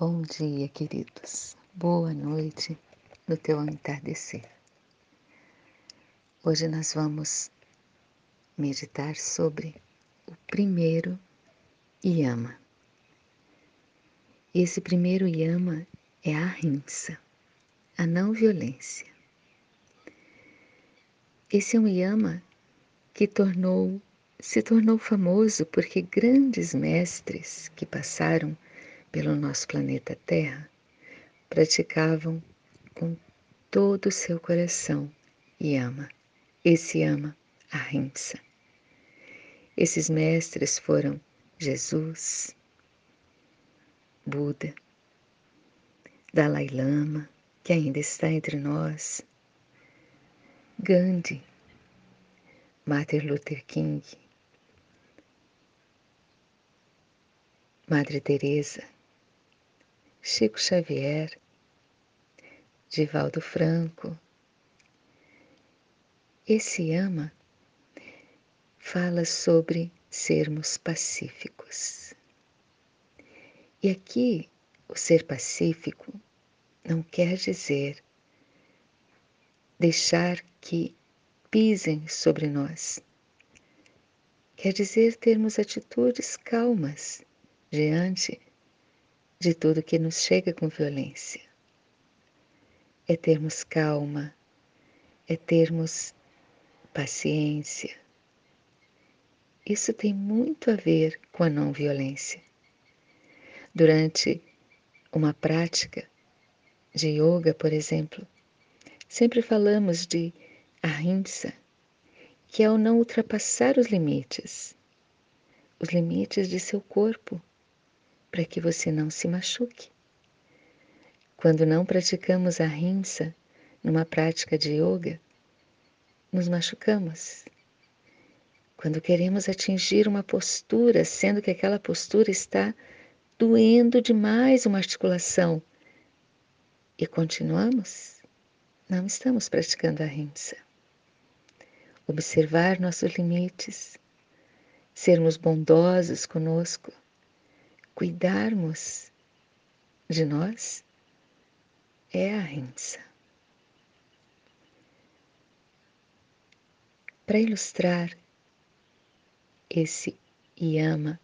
Bom dia, queridos. Boa noite no teu entardecer. Hoje nós vamos meditar sobre o primeiro yama. Esse primeiro yama é a rinça, a não violência. Esse é um yama que tornou, se tornou famoso porque grandes mestres que passaram pelo nosso planeta Terra praticavam com todo o seu coração e ama. Esse ama a rinça. Esses mestres foram Jesus, Buda, Dalai Lama, que ainda está entre nós, Gandhi, Martin Luther King, Madre Teresa, Chico Xavier, Divaldo Franco. Esse ama fala sobre sermos pacíficos. E aqui o ser pacífico não quer dizer deixar que pisem sobre nós. Quer dizer termos atitudes calmas diante de tudo que nos chega com violência. É termos calma, é termos paciência. Isso tem muito a ver com a não violência. Durante uma prática de yoga, por exemplo, sempre falamos de ahimsa, que é o não ultrapassar os limites, os limites de seu corpo, para que você não se machuque. Quando não praticamos a rinsa numa prática de yoga, nos machucamos. Quando queremos atingir uma postura, sendo que aquela postura está doendo demais uma articulação, e continuamos, não estamos praticando a rinsa. Observar nossos limites, sermos bondosos conosco, cuidarmos de nós é a rinça. Para ilustrar esse yama,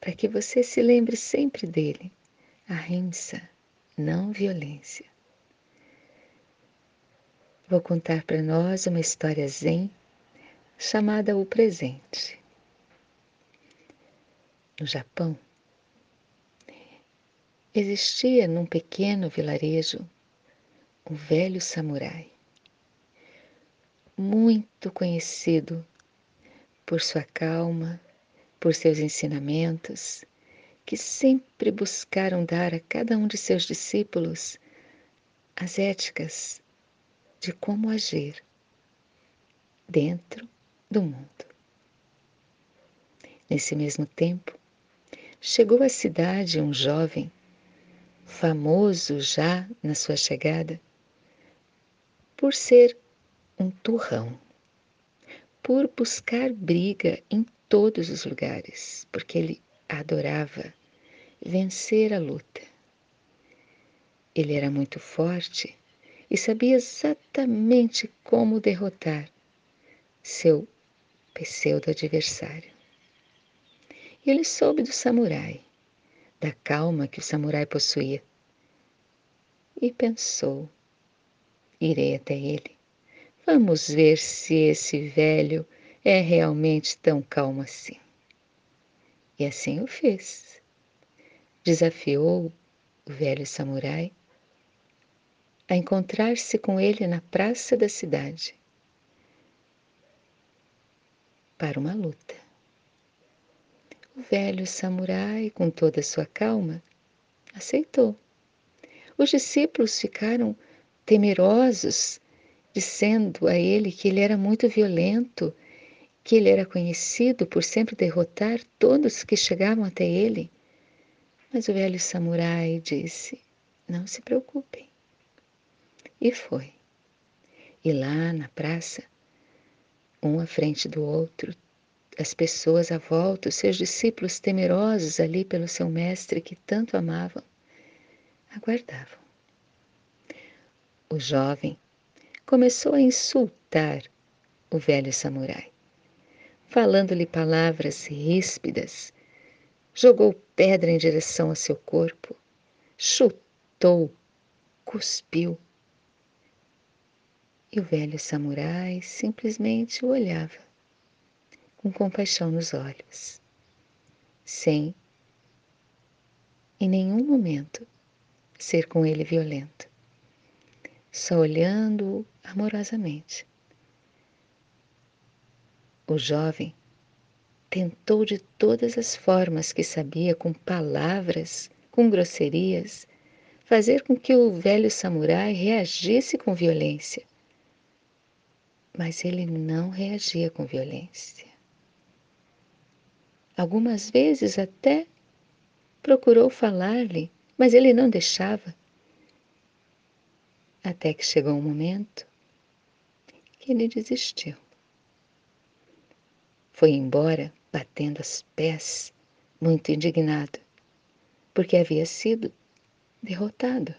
para que você se lembre sempre dele, a rinça, não violência. Vou contar para nós uma história zen chamada O Presente. No Japão, Existia num pequeno vilarejo um velho samurai, muito conhecido por sua calma, por seus ensinamentos, que sempre buscaram dar a cada um de seus discípulos as éticas de como agir dentro do mundo. Nesse mesmo tempo, chegou à cidade um jovem famoso já na sua chegada, por ser um turrão, por buscar briga em todos os lugares, porque ele adorava vencer a luta. Ele era muito forte e sabia exatamente como derrotar seu pseudo-adversário. Ele soube do samurai da calma que o samurai possuía. E pensou: irei até ele. Vamos ver se esse velho é realmente tão calmo assim. E assim o fez. Desafiou o velho samurai a encontrar-se com ele na praça da cidade para uma luta. O velho samurai, com toda a sua calma, aceitou. Os discípulos ficaram temerosos, dizendo a ele que ele era muito violento, que ele era conhecido por sempre derrotar todos que chegavam até ele. Mas o velho samurai disse: Não se preocupem. E foi. E lá na praça, um à frente do outro, as pessoas à volta, os seus discípulos temerosos ali pelo seu mestre que tanto amavam, aguardavam. O jovem começou a insultar o velho samurai, falando-lhe palavras ríspidas, jogou pedra em direção a seu corpo, chutou, cuspiu. E o velho samurai simplesmente o olhava, com compaixão nos olhos, sem, em nenhum momento, ser com ele violento, só olhando-o amorosamente. O jovem tentou de todas as formas que sabia, com palavras, com grosserias, fazer com que o velho samurai reagisse com violência. Mas ele não reagia com violência. Algumas vezes até procurou falar-lhe, mas ele não deixava. Até que chegou um momento que ele desistiu. Foi embora batendo os pés, muito indignado, porque havia sido derrotado.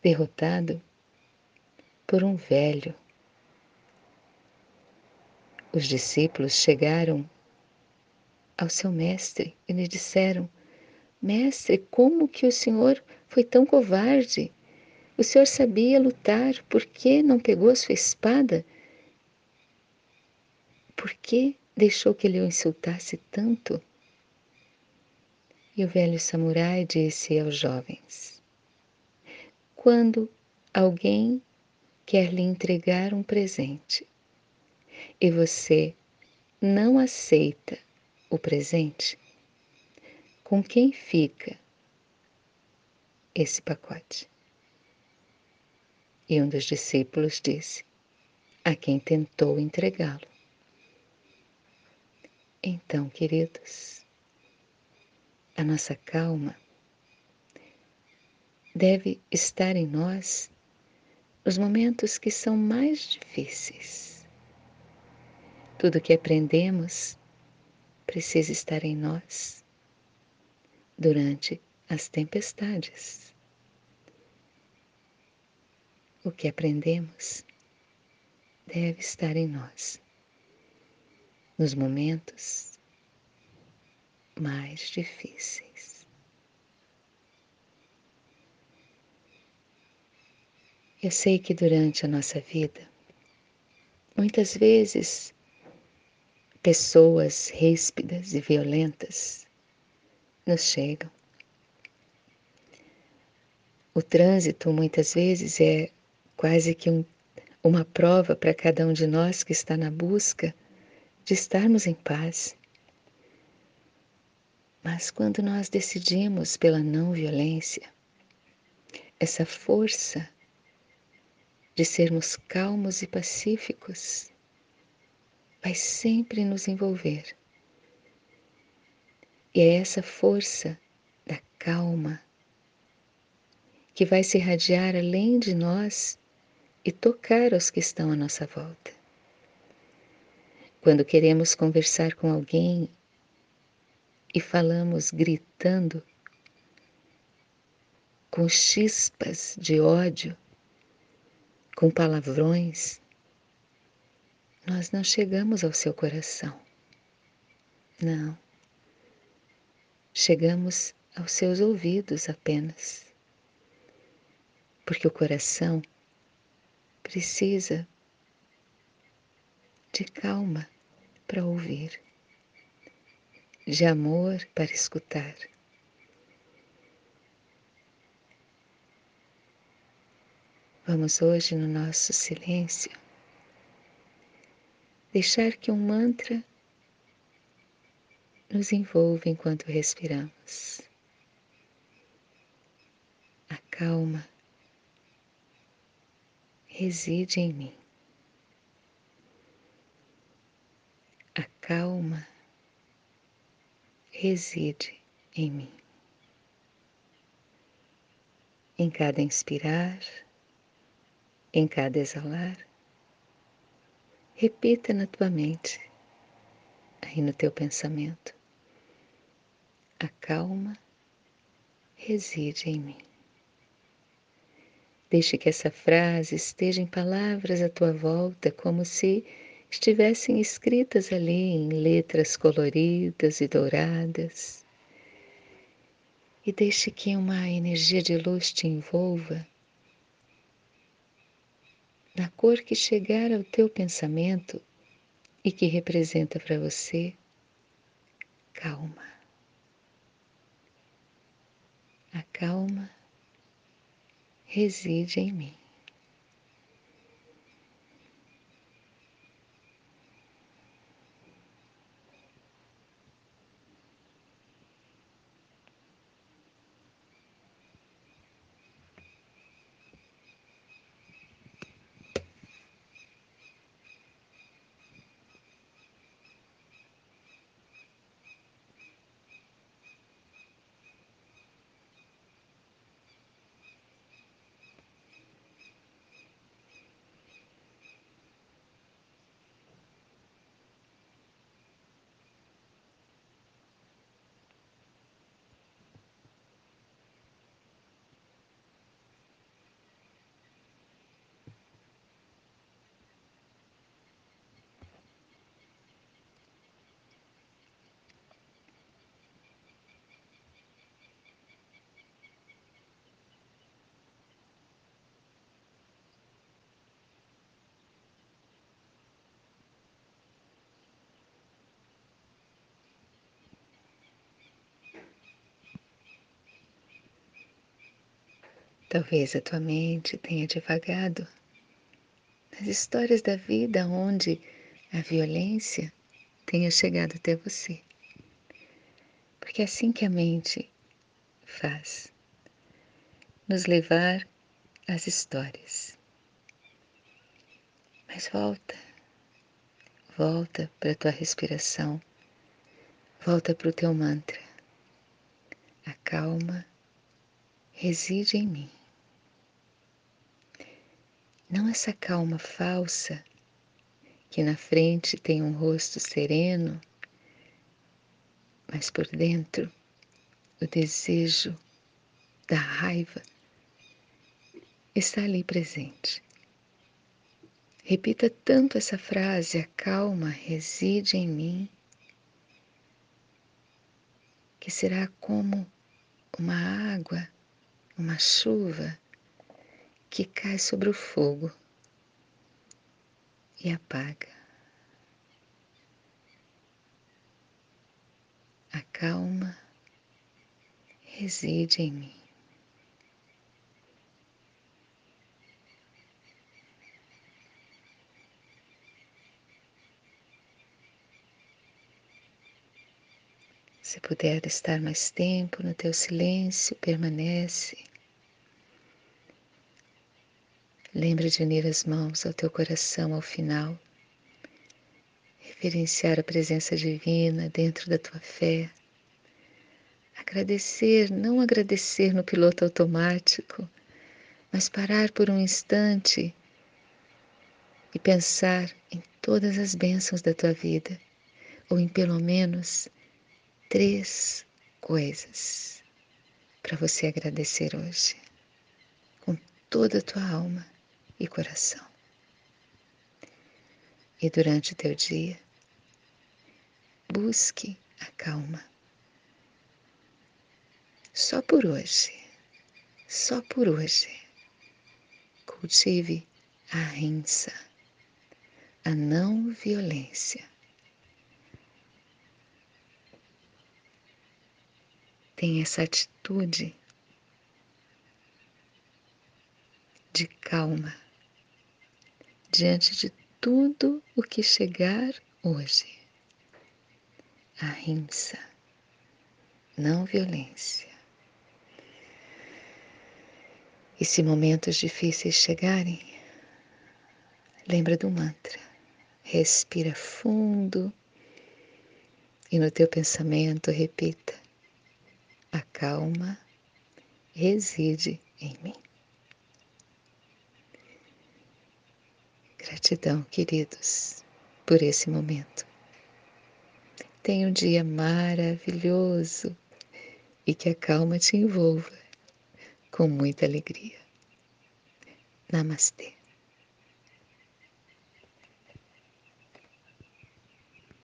Derrotado por um velho. Os discípulos chegaram ao seu mestre e lhe disseram: Mestre, como que o senhor foi tão covarde? O senhor sabia lutar, por que não pegou a sua espada? Por que deixou que ele o insultasse tanto? E o velho samurai disse aos jovens: Quando alguém quer lhe entregar um presente e você não aceita o presente, com quem fica esse pacote? E um dos discípulos disse: A quem tentou entregá-lo. Então, queridos, a nossa calma deve estar em nós nos momentos que são mais difíceis. Tudo que aprendemos precisa estar em nós durante as tempestades. O que aprendemos deve estar em nós nos momentos mais difíceis. Eu sei que durante a nossa vida, muitas vezes, pessoas ríspidas e violentas nos chegam. O trânsito muitas vezes é quase que um, uma prova para cada um de nós que está na busca de estarmos em paz. Mas quando nós decidimos pela não violência, essa força de sermos calmos e pacíficos vai sempre nos envolver. E é essa força da calma que vai se irradiar além de nós e tocar aos que estão à nossa volta. Quando queremos conversar com alguém e falamos gritando, com chispas de ódio, com palavrões, nós não chegamos ao seu coração. Não. Chegamos aos seus ouvidos apenas. Porque o coração precisa de calma para ouvir, de amor para escutar. Vamos hoje no nosso silêncio deixar que um mantra nos envolva enquanto respiramos. A calma reside em mim. A calma reside em mim. Em cada inspirar, em cada exalar, repita na tua mente, aí no teu pensamento, a calma reside em mim. Deixe que essa frase esteja em palavras à tua volta, como se estivessem escritas ali em letras coloridas e douradas. E deixe que uma energia de luz te envolva na cor que chegar ao teu pensamento e que representa para você calma. A calma reside em mim. Talvez a tua mente tenha divagado nas histórias da vida onde a violência tenha chegado até você. Porque é assim que a mente faz nos levar às histórias. Mas volta, volta para a tua respiração, volta para o teu mantra. Acalma, reside em mim. Não essa calma falsa que na frente tem um rosto sereno, mas por dentro o desejo da raiva está ali presente. Repita tanto essa frase: a calma reside em mim, que será como uma água, uma chuva que cai sobre o fogo e apaga. A calma reside em mim. Se puder estar mais tempo no teu silêncio, permanece. Lembre de unir as mãos ao teu coração ao final, reverenciar a presença divina dentro da tua fé, agradecer, não agradecer no piloto automático, mas parar por um instante e pensar em todas as bênçãos da tua vida, ou em pelo menos três coisas para você agradecer hoje, com toda a tua alma e coração. E durante o teu dia, busque a calma. Só por hoje, só por hoje, cultive a rensa, a não violência. Tenha essa atitude de calma diante de tudo o que chegar hoje. Ahimsa, não violência. E se momentos difíceis chegarem, lembra do mantra. Respira fundo e no teu pensamento repita: a calma reside em mim. Gratidão, queridos, por esse momento. Tenha um dia maravilhoso e que a calma te envolva com muita alegria. Namastê.